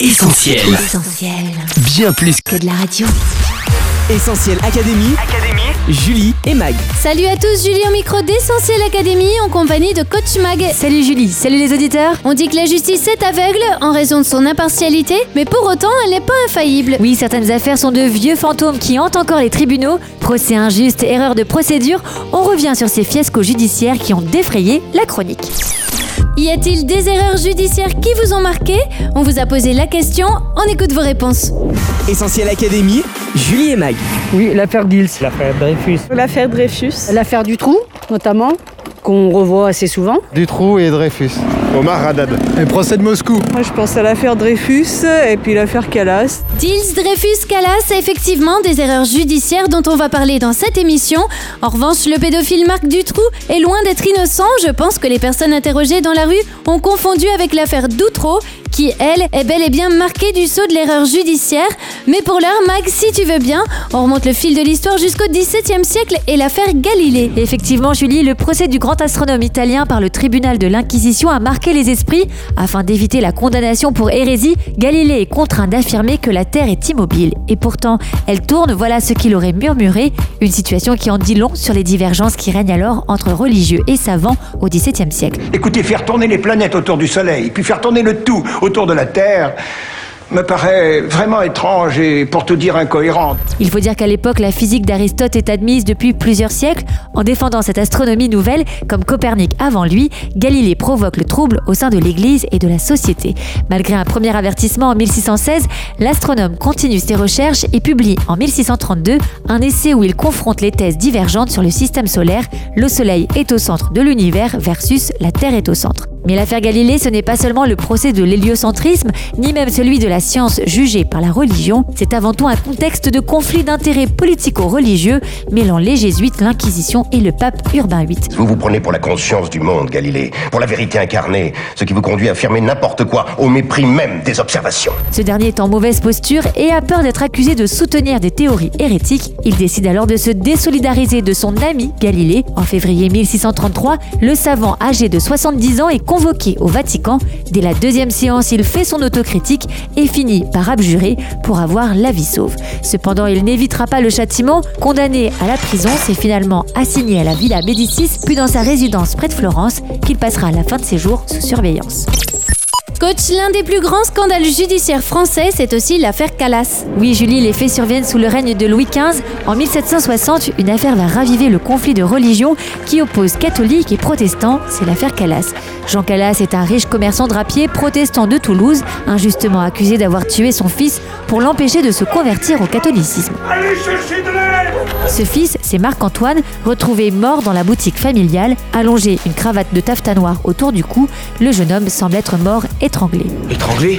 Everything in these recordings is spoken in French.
Essentiel. Essentiel. Bien plus Que de la radio. Essentiel Académie. Julie et Mag. Salut à tous, Julie au micro d'Essentiel Académie en compagnie de Coach Mag. Salut Julie, salut les auditeurs. On dit que la justice est aveugle en raison de son impartialité, mais pour autant, elle n'est pas infaillible. Oui, certaines affaires sont de vieux fantômes qui hantent encore les tribunaux. Procès injuste, erreur de procédure. On revient sur ces fiascos judiciaires qui ont défrayé la chronique. Y a-t-il des erreurs judiciaires qui vous ont marqué On vous a posé la question, on écoute vos réponses. Essentiel Académie. Julie et Mag. Oui, l'affaire Gils. L'affaire Dreyfus. L'affaire Dreyfus. L'affaire Dutroux, notamment, qu'on revoit assez souvent. Dutroux et Dreyfus. Omar Haddad. Le procès de Moscou. Moi, je pense à l'affaire Dreyfus et puis l'affaire Calas. Dils, Dreyfus, Calas, effectivement des erreurs judiciaires dont on va parler dans cette émission. En revanche, le pédophile Marc Dutroux est loin d'être innocent. Je pense que les personnes interrogées dans la rue ont confondu avec l'affaire Doutreau qui, elle, est bel et bien marquée du sceau de l'erreur judiciaire. Mais pour l'heure, Mag, si tu veux bien, on remonte le fil de l'histoire jusqu'au XVIIe siècle et l'affaire Galilée. Effectivement, Julie, le procès du grand astronome italien par le tribunal de l'Inquisition a marqué les esprits. Afin d'éviter la condamnation pour hérésie, Galilée est contraint d'affirmer que la Terre est immobile. Et pourtant, elle tourne, voilà ce qu'il aurait murmuré. Une situation qui en dit long sur les divergences qui règnent alors entre religieux et savants au XVIIe siècle. Écoutez, faire tourner les planètes autour du Soleil, puis faire tourner le tout autour de la Terre, me paraît vraiment étrange et pour tout dire incohérente. Il faut dire qu'à l'époque, la physique d'Aristote est admise depuis plusieurs siècles. En défendant cette astronomie nouvelle, comme Copernic avant lui, Galilée provoque le trouble au sein de l'Église et de la société. Malgré un premier avertissement en 1616, l'astronome continue ses recherches et publie en 1632 un essai où il confronte les thèses divergentes sur le système solaire. Le Soleil est au centre de l'univers versus la Terre est au centre. Mais l'affaire Galilée, ce n'est pas seulement le procès de l'héliocentrisme, ni même celui de la science jugée par la religion, c'est avant tout un contexte de conflit d'intérêts politico-religieux mêlant les jésuites, l'Inquisition et le pape Urbain VIII. Vous vous prenez pour la conscience du monde, Galilée, pour la vérité incarnée, ce qui vous conduit à affirmer n'importe quoi, au mépris même des observations. Ce dernier est en mauvaise posture et a peur d'être accusé de soutenir des théories hérétiques. Il décide alors de se désolidariser de son ami Galilée. En février 1633, le savant âgé de 70 ans est convoqué au Vatican. Dès la deuxième séance, il fait son autocritique et finit par abjurer pour avoir la vie sauve. Cependant, il n'évitera pas le châtiment. Condamné à la prison, c'est finalement assigné à la Villa Médicis, puis dans sa résidence près de Florence, qu'il passera la fin de ses jours sous surveillance. Coach, l'un des plus grands scandales judiciaires français, c'est aussi l'affaire Calas. Oui, Julie, les faits surviennent sous le règne de Louis XV. En 1760, une affaire va raviver le conflit de religion qui oppose catholiques et protestants, c'est l'affaire Calas. Jean Calas est un riche commerçant drapier protestant de Toulouse, injustement accusé d'avoir tué son fils pour l'empêcher de se convertir au catholicisme. Allez chercher de l'aide Ce fils, c'est Marc-Antoine, retrouvé mort dans la boutique familiale, allongé une cravate de taffetas noir autour du cou. Le jeune homme semble être mort étranglé. Étranglé?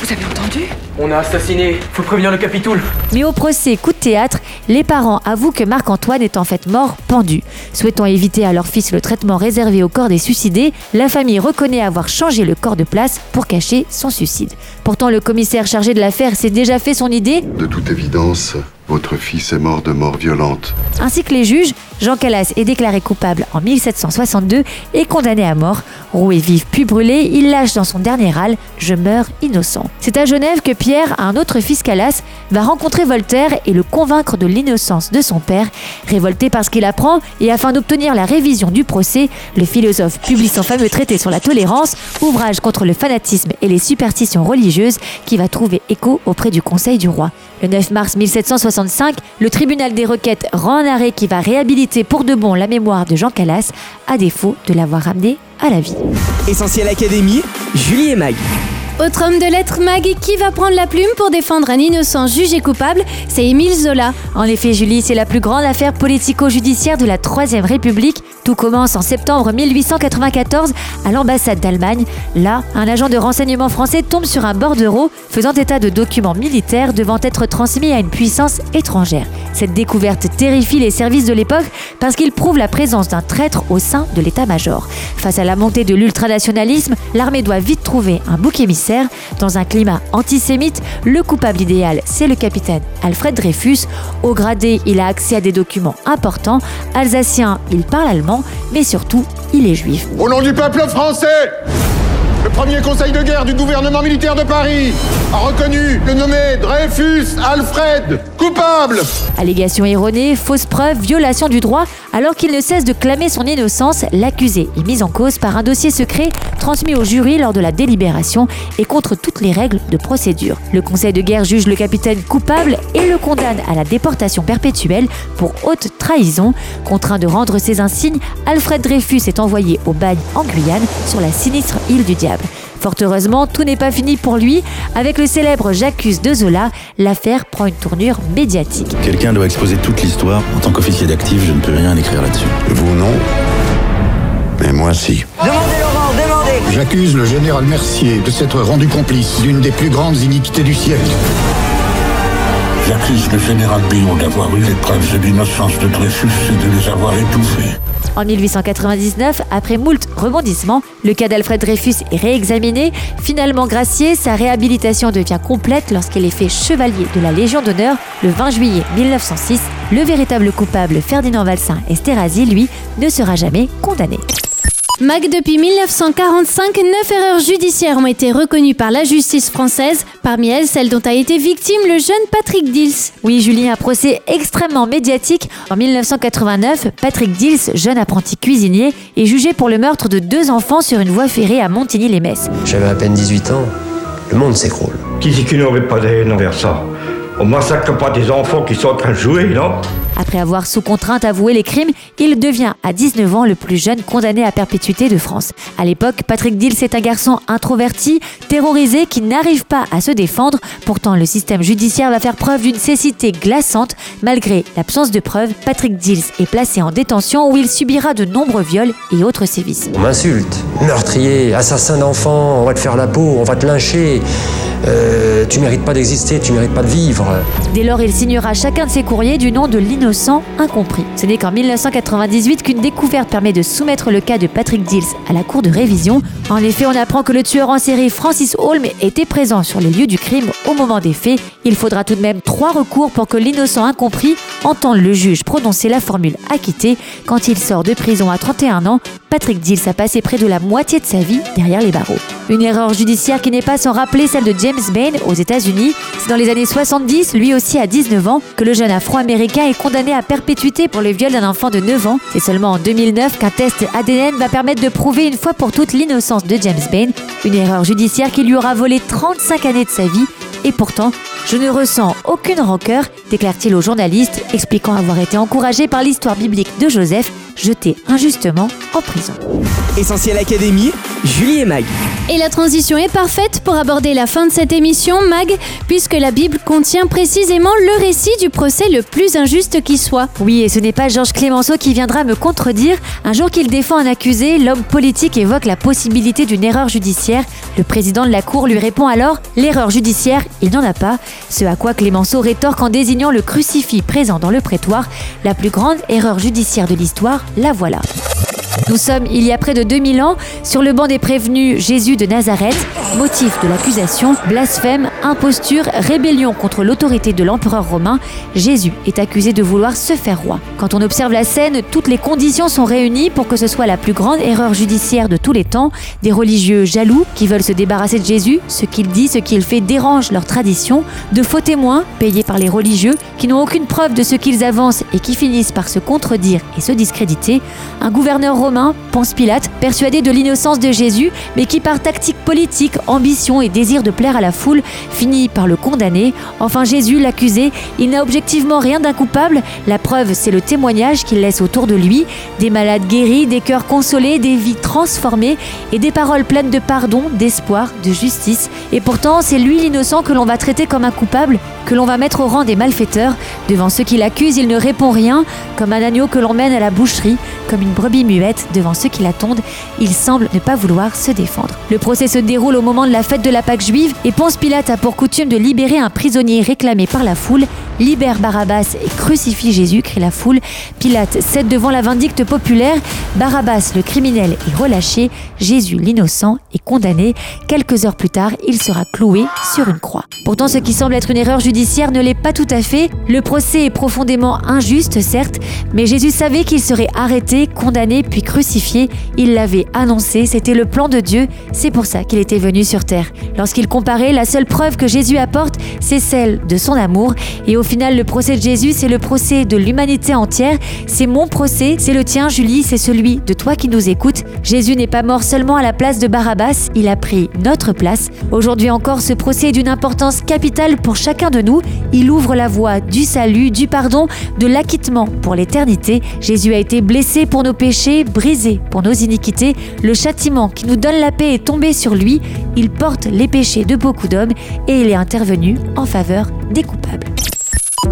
Vous avez entendu? On a assassiné. Faut prévenir le Capitoul. Mais au procès coup de théâtre, les parents avouent que Marc-Antoine est en fait mort pendu. Souhaitant éviter à leur fils le traitement réservé au corps des suicidés, la famille reconnaît avoir changé le corps de place pour cacher son suicide. Pourtant, le commissaire chargé de l'affaire s'est déjà fait son idée, De toute évidence, votre fils est mort de mort violente. ainsi que les juges. Jean Calas est déclaré coupable en 1762 et condamné à mort. Roué vif puis brûlé, il lâche dans son dernier râle Je meurs innocent. C'est à Genève que Pierre, un autre fils Calas, va rencontrer Voltaire et le convaincre de l'innocence de son père. Révolté par ce qu'il apprend et afin d'obtenir la révision du procès, le philosophe publie son fameux traité sur la tolérance, ouvrage contre le fanatisme et les superstitions religieuses qui va trouver écho auprès du Conseil du roi. Le 9 mars 1765, le tribunal des requêtes rend un arrêt qui va réhabiliter pour de bon la mémoire de Jean Calas, à défaut de l'avoir ramené à la vie. Essentiel Académie. Julie et Mag. Autre homme de lettres, Mag, qui va prendre la plume pour défendre un innocent jugé coupable, c'est Émile Zola. En effet, Julie, c'est la plus grande affaire politico-judiciaire de la Troisième République. Tout commence en septembre 1894 à l'ambassade d'Allemagne. Là, un agent de renseignement français tombe sur un bordereau faisant état de documents militaires devant être transmis à une puissance étrangère. Cette découverte terrifie les services de l'époque parce qu'il prouve la présence d'un traître au sein de l'état-major. Face à la montée de l'ultranationalisme, l'armée doit vite trouver un bouc émissaire. Dans un climat antisémite, le coupable idéal, c'est le capitaine Alfred Dreyfus. Au gradé, il a accès à des documents importants. Alsacien, il parle allemand, mais surtout, il est juif. Au nom du peuple français, premier conseil de guerre du gouvernement militaire de Paris a reconnu le nommé Dreyfus Alfred coupable. Allégation erronée, fausse preuve, violation du droit, alors qu'il ne cesse de clamer son innocence, l'accusé est mis en cause par un dossier secret transmis au jury lors de la délibération et contre toutes les règles de procédure. Le conseil de guerre juge le capitaine coupable et le condamne à la déportation perpétuelle pour haute trahison. Contraint de rendre ses insignes, Alfred Dreyfus est envoyé au bagne en Guyane sur la sinistre île du Diable. Fort heureusement, tout n'est pas fini pour lui. Avec le célèbre J'accuse de Zola, l'affaire prend une tournure médiatique. Quelqu'un doit exposer toute l'histoire. En tant qu'officier d'actif, je ne peux rien écrire là-dessus. Vous non Mais moi si. Demandez Laurent, demandez J'accuse le général Mercier de s'être rendu complice d'une des plus grandes iniquités du siècle. J'accuse le général Billon d'avoir eu les preuves de l'innocence de Dreyfus et de les avoir étouffées. En 1899, après moult rebondissements, le cas d'Alfred Dreyfus est réexaminé. Finalement gracié, sa réhabilitation devient complète lorsqu'il est fait chevalier de la Légion d'honneur le 20 juillet 1906. Le véritable coupable, Ferdinand Valsin Esterhazy, lui, ne sera jamais condamné. Mag, depuis 1945, neuf erreurs judiciaires ont été reconnues par la justice française, parmi elles celle dont a été victime le jeune Patrick Dils. Oui, Julien, un procès extrêmement médiatique. En 1989, Patrick Dils, jeune apprenti cuisinier, est jugé pour le meurtre de deux enfants sur une voie ferrée à Montigny-les-Messes. J'avais à peine 18 ans. Le monde s'écroule. Qui dit qu'il n'aurait pas de haine envers ça? On massacre pas des enfants qui sont en train de jouer, non? Après avoir sous contrainte avoué les crimes, il devient à 19 ans le plus jeune condamné à perpétuité de France. À l'époque, Patrick Dils est un garçon introverti, terrorisé, qui n'arrive pas à se défendre. Pourtant, le système judiciaire va faire preuve d'une cécité glaçante. Malgré l'absence de preuves, Patrick Dils est placé en détention où il subira de nombreux viols et autres sévices. On m'insulte. Meurtrier, assassin d'enfants, on va te faire la peau, on va te lyncher. Euh, tu mérites pas d'exister, tu mérites pas de vivre. Dès lors, il signera chacun de ses courriers du nom de l'innocent incompris. Ce n'est qu'en 1998 qu'une découverte permet de soumettre le cas de Patrick Dils à la cour de révision. En effet, on apprend que le tueur en série Francis Holm était présent sur les lieux du crime au moment des faits. Il faudra tout de même trois recours pour que l'innocent incompris entende le juge prononcer la formule acquitté. Quand il sort de prison à 31 ans, Patrick Dils a passé près de la moitié de sa vie derrière les barreaux. Une erreur judiciaire qui n'est pas sans rappeler celle de James Bain aux États-Unis. C'est dans les années 70, lui aussi à 19 ans, que le jeune afro-américain est condamné à perpétuité pour le viol d'un enfant de 9 ans. C'est seulement en 2009 qu'un test ADN va permettre de prouver une fois pour toutes l'innocence de James Bain. Une erreur judiciaire qui lui aura volé 35 années de sa vie. Et pourtant, je ne ressens aucune rancœur, déclare-t-il au journaliste, expliquant avoir été encouragé par l'histoire biblique de Joseph, jeté injustement en prison. Essentiel Académie, Julie et Mag. Et la transition est parfaite pour aborder la fin de cette émission, Mag, puisque la Bible contient précisément le récit du procès le plus injuste qui soit. Oui, et ce n'est pas Georges Clémenceau qui viendra me contredire. Un jour qu'il défend un accusé, l'homme politique évoque la possibilité d'une erreur judiciaire. Le président de la Cour lui répond alors L'erreur judiciaire, il n'en a pas. Ce à quoi Clémenceau rétorque en désignant le crucifix présent dans le prétoire. La plus grande erreur judiciaire de l'histoire, la voilà. Nous sommes, il y a près de 2000 ans, sur le banc des prévenus Jésus de Nazareth. Motif de l'accusation, blasphème, imposture, rébellion contre l'autorité de l'empereur romain. Jésus est accusé de vouloir se faire roi. Quand on observe la scène, toutes les conditions sont réunies pour que ce soit la plus grande erreur judiciaire de tous les temps. Des religieux jaloux qui veulent se débarrasser de Jésus, ce qu'il dit, ce qu'il fait dérange leur tradition. De faux témoins, payés par les religieux, qui n'ont aucune preuve de ce qu'ils avancent et qui finissent par se contredire et se discréditer. Un gouverneur romain, Ponce Pilate, persuadé de l'innocence de Jésus, mais qui par tactique politique, ambition et désir de plaire à la foule, finit par le condamner. Enfin Jésus, l'accusé, il n'a objectivement rien d'incoupable, la preuve c'est le témoignage qu'il laisse autour de lui, des malades guéris, des cœurs consolés, des vies transformées et des paroles pleines de pardon, d'espoir, de justice. Et pourtant c'est lui l'innocent que l'on va traiter comme un coupable, que l'on va mettre au rang des malfaiteurs. Devant ceux qui l'accusent, il ne répond rien, comme un agneau que l'on mène à la boucherie, comme une brebis muette devant ceux qui l'attendent, il semble ne pas vouloir se défendre. Le procès se déroule au moment de la fête de la Pâque juive et Ponce Pilate a pour coutume de libérer un prisonnier réclamé par la foule. Libère Barabbas et crucifie Jésus, crie la foule. Pilate cède devant la vindicte populaire. Barabbas, le criminel, est relâché. Jésus, l'innocent, est condamné. Quelques heures plus tard, il sera cloué sur une croix. Pourtant, ce qui semble être une erreur judiciaire ne l'est pas tout à fait. Le procès est profondément injuste, certes, mais Jésus savait qu'il serait arrêté, condamné, puis crucifié. Il l'avait annoncé, c'était le plan de Dieu. C'est pour ça qu'il était venu sur terre. Lorsqu'il comparait, la seule preuve que Jésus apporte, c'est celle de son amour. Et final, le procès de Jésus, c'est le procès de l'humanité entière. C'est mon procès, c'est le tien, Julie, c'est celui de toi qui nous écoutes. Jésus n'est pas mort seulement à la place de Barabbas, il a pris notre place. Aujourd'hui encore, ce procès est d'une importance capitale pour chacun de nous. Il ouvre la voie du salut, du pardon, de l'acquittement pour l'éternité. Jésus a été blessé pour nos péchés, brisé pour nos iniquités. Le châtiment qui nous donne la paix est tombé sur lui. Il porte les péchés de beaucoup d'hommes et il est intervenu en faveur des coupables.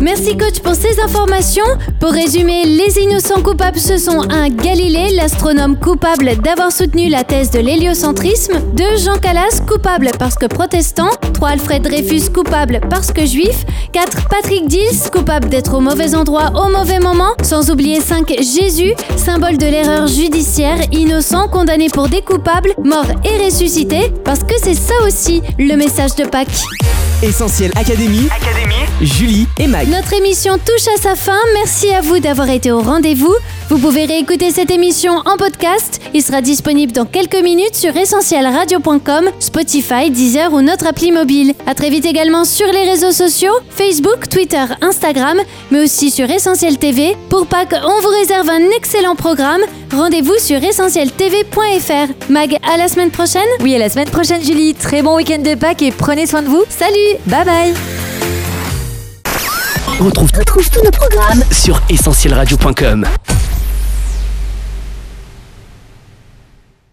Merci coach pour ces informations. Pour résumer, les innocents coupables ce sont un Galilée, l'astronome coupable d'avoir soutenu la thèse de l'héliocentrisme, 2 Jean Calas coupable parce que protestant, 3 Alfred Dreyfus coupable parce que juif, 4 Patrick Dils coupable d'être au mauvais endroit au mauvais moment, sans oublier 5 Jésus, symbole de l'erreur judiciaire, innocent, condamné pour des coupables, mort et ressuscité, parce que c'est ça aussi le message de Pâques. Essentiel Académie, Julie et Mag. Notre émission touche à sa fin. Merci à vous d'avoir été au rendez-vous. Vous pouvez réécouter cette émission en podcast. Il sera disponible dans quelques minutes sur essentielradio.com, Spotify, Deezer ou notre appli mobile. À très vite également sur les réseaux sociaux, Facebook, Twitter, Instagram, mais aussi sur Essentiel TV. Pour Pâques, on vous réserve un excellent programme. Rendez-vous sur essentieltv.fr. Mag, à la semaine prochaine Oui, à la semaine prochaine, Julie. Très bon week-end de Pâques et prenez soin de vous. Salut Bye bye On retrouve, tous nos programmes sur essentielradio.com.